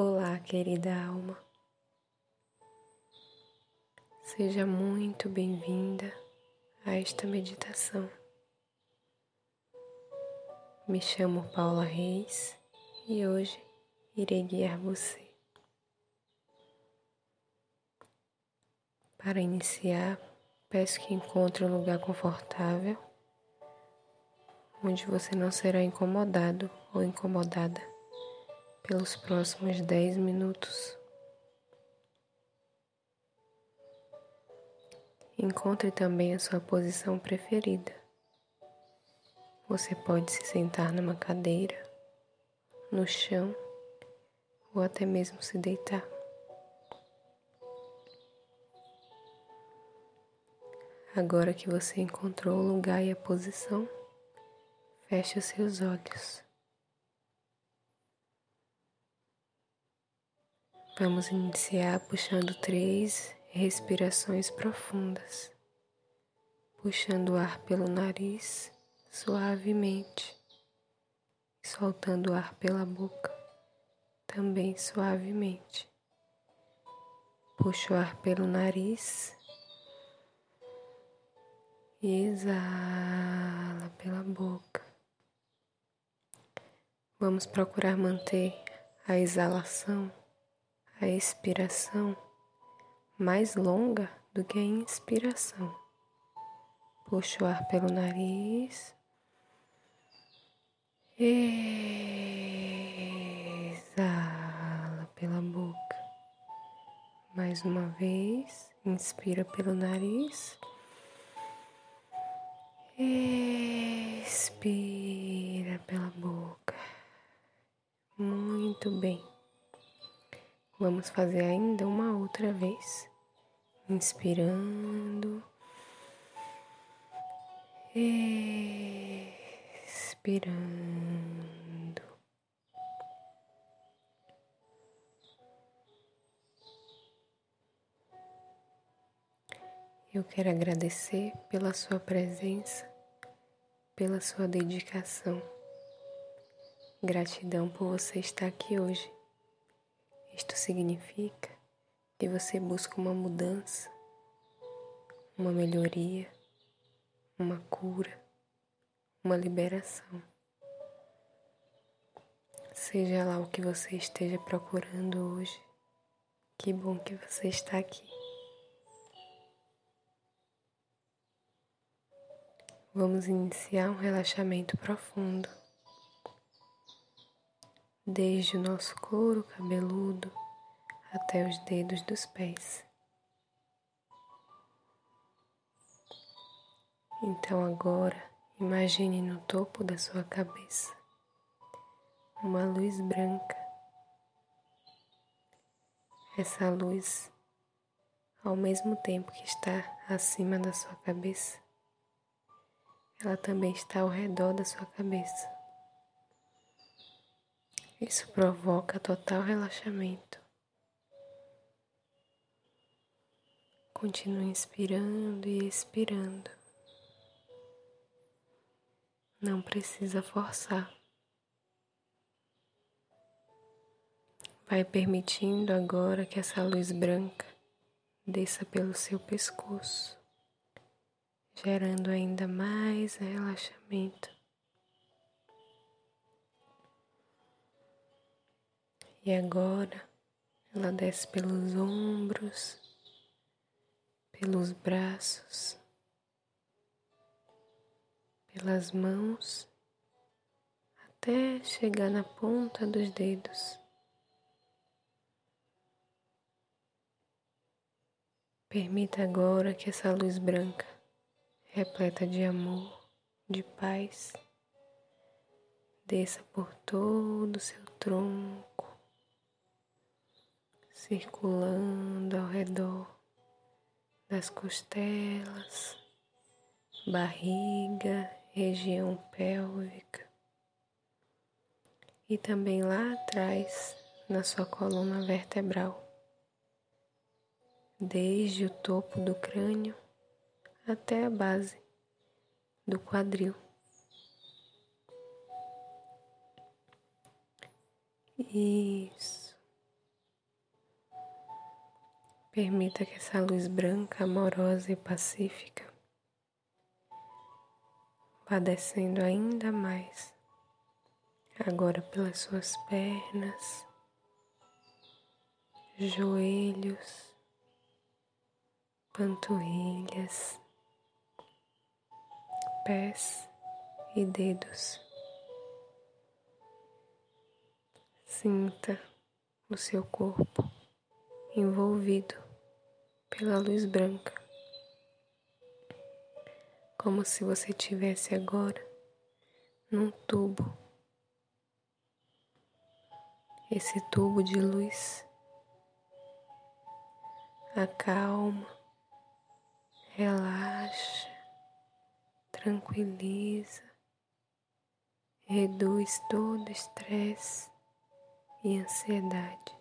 Olá, querida alma. Seja muito bem-vinda a esta meditação. Me chamo Paula Reis e hoje irei guiar você. Para iniciar, peço que encontre um lugar confortável onde você não será incomodado ou incomodada pelos próximos 10 minutos. Encontre também a sua posição preferida. Você pode se sentar numa cadeira, no chão ou até mesmo se deitar. Agora que você encontrou o lugar e a posição, feche os seus olhos. Vamos iniciar puxando três respirações profundas, puxando o ar pelo nariz suavemente, soltando o ar pela boca também suavemente. Puxa o ar pelo nariz e exala pela boca. Vamos procurar manter a exalação a expiração mais longa do que a inspiração. Puxa o ar pelo nariz. Exala pela boca. Mais uma vez, inspira pelo nariz. Expira pela boca. Muito bem. Vamos fazer ainda uma outra vez. Inspirando. Expirando. Eu quero agradecer pela sua presença, pela sua dedicação. Gratidão por você estar aqui hoje. Isto significa que você busca uma mudança, uma melhoria, uma cura, uma liberação. Seja lá o que você esteja procurando hoje, que bom que você está aqui. Vamos iniciar um relaxamento profundo desde o nosso couro cabeludo até os dedos dos pés. Então agora imagine no topo da sua cabeça uma luz branca. Essa luz, ao mesmo tempo que está acima da sua cabeça, ela também está ao redor da sua cabeça. Isso provoca total relaxamento. Continue inspirando e expirando. Não precisa forçar. Vai permitindo agora que essa luz branca desça pelo seu pescoço, gerando ainda mais relaxamento. E agora ela desce pelos ombros, pelos braços, pelas mãos, até chegar na ponta dos dedos. Permita agora que essa luz branca, repleta de amor, de paz, desça por todo o seu tronco, circulando ao redor das costelas, barriga, região pélvica e também lá atrás na sua coluna vertebral, desde o topo do crânio até a base do quadril. Isso. Permita que essa luz branca, amorosa e pacífica vá descendo ainda mais, agora pelas suas pernas, joelhos, panturrilhas, pés e dedos. Sinta o seu corpo envolvido pela luz branca, como se você tivesse agora num tubo. Esse tubo de luz acalma, relaxa, tranquiliza, reduz todo estresse e ansiedade.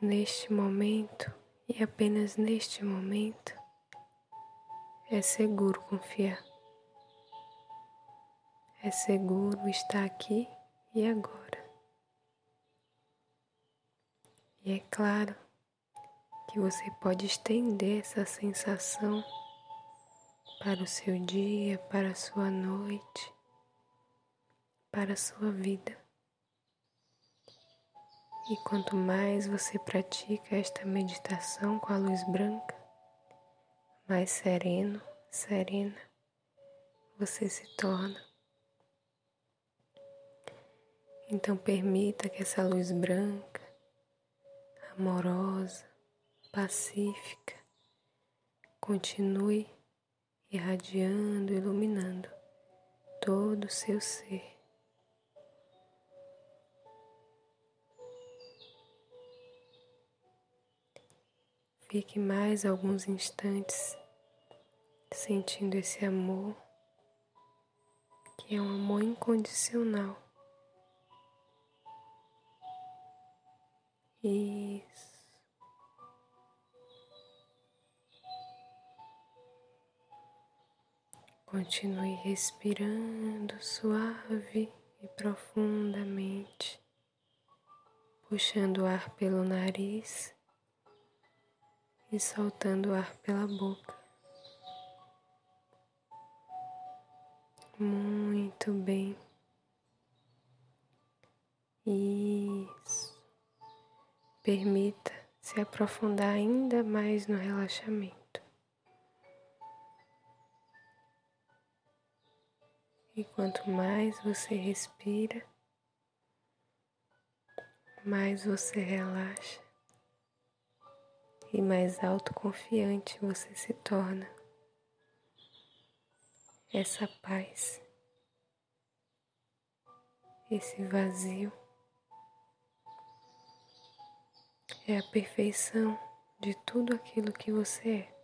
Neste momento e apenas neste momento é seguro confiar. É seguro estar aqui e agora. E é claro que você pode estender essa sensação para o seu dia, para a sua noite, para a sua vida. E quanto mais você pratica esta meditação com a luz branca, mais sereno, serena você se torna. Então permita que essa luz branca, amorosa, pacífica, continue irradiando, iluminando todo o seu ser. Fique mais alguns instantes sentindo esse amor, que é um amor incondicional. Isso. Continue respirando suave e profundamente, puxando o ar pelo nariz e soltando o ar pela boca. Muito bem. Isso. Permita se aprofundar ainda mais no relaxamento. E quanto mais você respira, mais você relaxa e mais autoconfiante você se torna. Essa paz, esse vazio, é a perfeição de tudo aquilo que você é.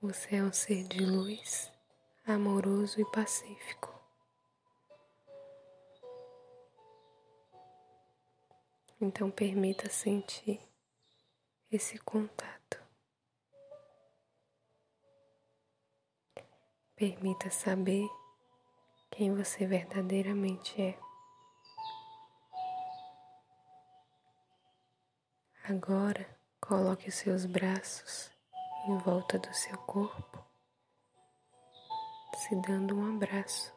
Você é um ser de luz, amoroso e pacífico. Então permita sentir esse contato. Permita saber quem você verdadeiramente é. Agora, coloque os seus braços em volta do seu corpo, se dando um abraço.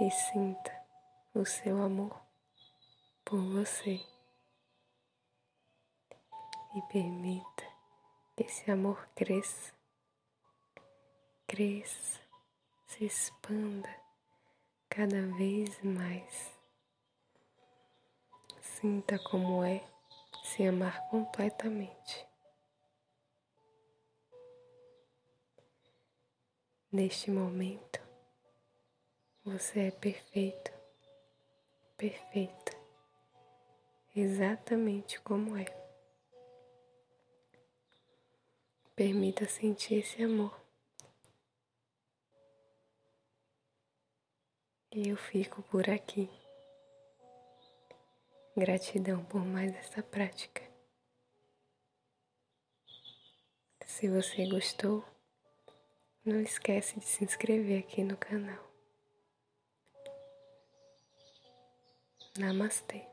E sinta o seu amor por você e permita que esse amor cresça, cresça, se expanda cada vez mais. Sinta como é se amar completamente. Neste momento, você é perfeito perfeita, exatamente como é. Permita sentir esse amor. E eu fico por aqui. Gratidão por mais essa prática. Se você gostou, não esquece de se inscrever aqui no canal. Namaste.